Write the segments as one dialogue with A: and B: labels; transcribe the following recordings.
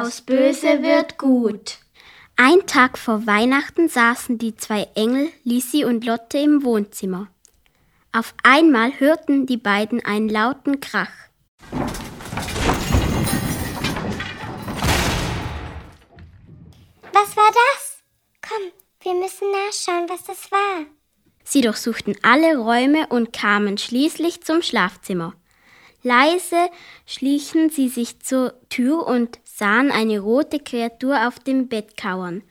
A: aus Böse wird gut.
B: Ein Tag vor Weihnachten saßen die zwei Engel, Lisi und Lotte, im Wohnzimmer. Auf einmal hörten die beiden einen lauten Krach.
C: Was war das? Komm, wir müssen nachschauen, was das war.
B: Sie durchsuchten alle Räume und kamen schließlich zum Schlafzimmer. Leise schlichen sie sich zur Tür und sahen eine rote Kreatur auf dem Bett kauern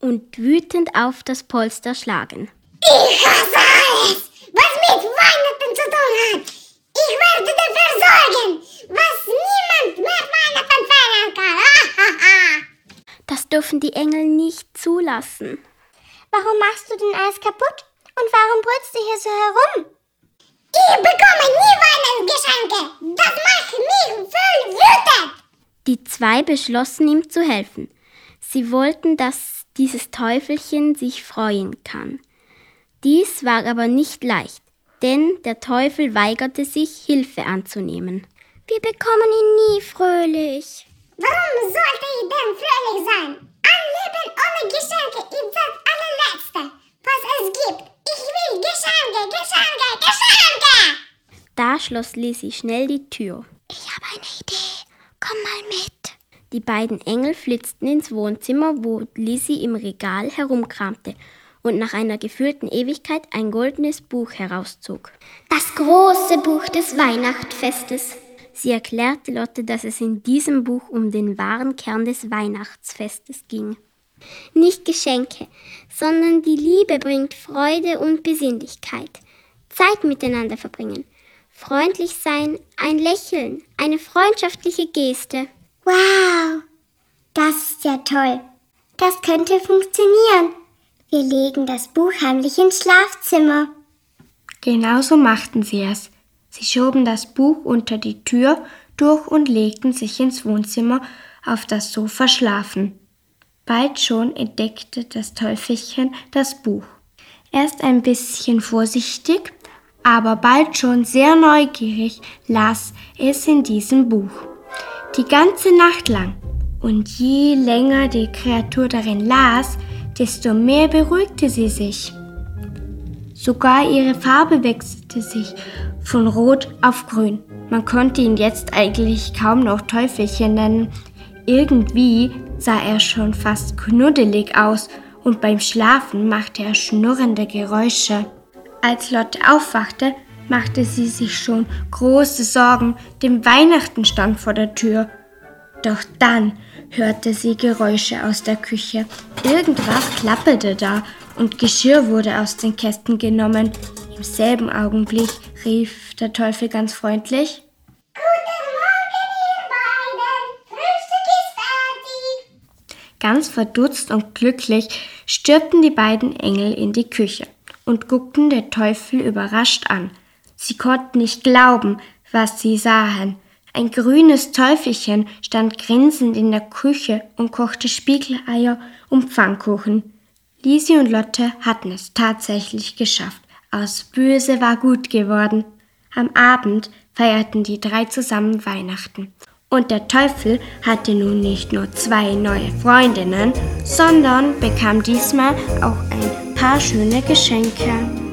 B: und wütend auf das Polster schlagen.
C: Ich hasse alles, was mit Weihnachten zu tun hat. Ich werde dafür sorgen, was niemand mehr Weihnachten feiern kann.
B: das dürfen die Engel nicht zulassen.
C: Warum machst du denn alles kaputt? Und warum brüllst du hier so herum? Ich
B: Die zwei beschlossen ihm zu helfen. Sie wollten, dass dieses Teufelchen sich freuen kann. Dies war aber nicht leicht, denn der Teufel weigerte sich, Hilfe anzunehmen.
C: Wir bekommen ihn nie fröhlich. Warum sollte ich denn fröhlich sein? Ein Leben ohne Geschenke ist das allerletzte, was es gibt. Ich will Geschenke, Geschenke, Geschenke!
B: Da schloss Lizzie schnell die Tür.
C: Ich habe eine Idee. Komm mal mit.
B: Die beiden Engel flitzten ins Wohnzimmer, wo Lizzie im Regal herumkramte und nach einer gefühlten Ewigkeit ein goldenes Buch herauszog.
C: Das große Buch des Weihnachtsfestes.
B: Sie erklärte Lotte, dass es in diesem Buch um den wahren Kern des Weihnachtsfestes ging.
C: Nicht Geschenke, sondern die Liebe bringt Freude und Besinnlichkeit. Zeit miteinander verbringen. Freundlich sein, ein Lächeln, eine freundschaftliche Geste. Wow, das ist ja toll. Das könnte funktionieren. Wir legen das Buch heimlich ins Schlafzimmer.
A: Genauso machten sie es. Sie schoben das Buch unter die Tür durch und legten sich ins Wohnzimmer auf das Sofa schlafen. Bald schon entdeckte das Teufelchen das Buch. Erst ein bisschen vorsichtig, aber bald schon sehr neugierig las es in diesem Buch. Die ganze Nacht lang. Und je länger die Kreatur darin las, desto mehr beruhigte sie sich. Sogar ihre Farbe wechselte sich von rot auf grün. Man konnte ihn jetzt eigentlich kaum noch Teufelchen nennen. Irgendwie sah er schon fast knuddelig aus und beim Schlafen machte er schnurrende Geräusche. Als Lotte aufwachte, machte sie sich schon große Sorgen, dem Weihnachten stand vor der Tür. Doch dann hörte sie Geräusche aus der Küche. Irgendwas klapperte da und Geschirr wurde aus den Kästen genommen. Im selben Augenblick rief der Teufel ganz freundlich Ganz verdutzt und glücklich stürmten die beiden Engel in die Küche und guckten der Teufel überrascht an. Sie konnten nicht glauben, was sie sahen. Ein grünes Teufelchen stand grinsend in der Küche und kochte Spiegeleier und Pfannkuchen. Lisi und Lotte hatten es tatsächlich geschafft. Aus Böse war gut geworden. Am Abend feierten die drei zusammen Weihnachten. Und der Teufel hatte nun nicht nur zwei neue Freundinnen, sondern bekam diesmal auch ein paar schöne Geschenke.